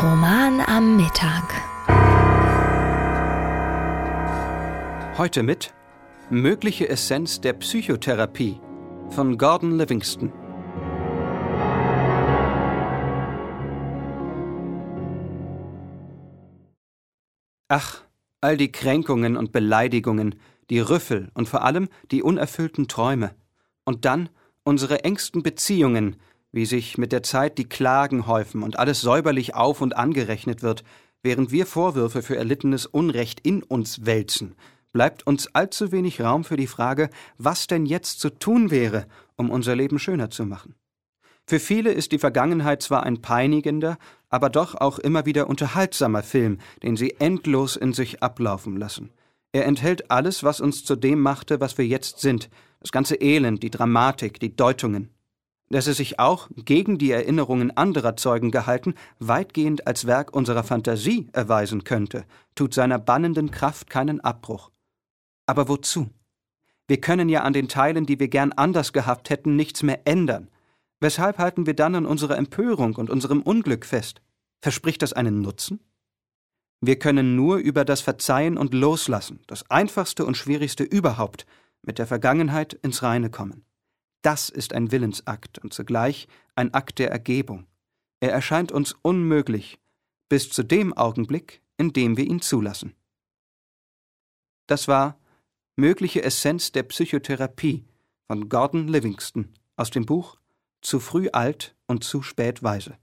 Roman am Mittag. Heute mit Mögliche Essenz der Psychotherapie von Gordon Livingston. Ach, all die Kränkungen und Beleidigungen, die Rüffel und vor allem die unerfüllten Träume. Und dann unsere engsten Beziehungen, wie sich mit der Zeit die Klagen häufen und alles säuberlich auf und angerechnet wird, während wir Vorwürfe für erlittenes Unrecht in uns wälzen, bleibt uns allzu wenig Raum für die Frage, was denn jetzt zu tun wäre, um unser Leben schöner zu machen. Für viele ist die Vergangenheit zwar ein peinigender, aber doch auch immer wieder unterhaltsamer Film, den sie endlos in sich ablaufen lassen. Er enthält alles, was uns zu dem machte, was wir jetzt sind, das ganze Elend, die Dramatik, die Deutungen. Dass er sich auch, gegen die Erinnerungen anderer Zeugen gehalten, weitgehend als Werk unserer Fantasie erweisen könnte, tut seiner bannenden Kraft keinen Abbruch. Aber wozu? Wir können ja an den Teilen, die wir gern anders gehabt hätten, nichts mehr ändern. Weshalb halten wir dann an unserer Empörung und unserem Unglück fest? Verspricht das einen Nutzen? Wir können nur über das Verzeihen und Loslassen, das einfachste und schwierigste überhaupt, mit der Vergangenheit ins Reine kommen. Das ist ein Willensakt und zugleich ein Akt der Ergebung. Er erscheint uns unmöglich, bis zu dem Augenblick, in dem wir ihn zulassen. Das war Mögliche Essenz der Psychotherapie von Gordon Livingston aus dem Buch zu früh alt und zu spät weise.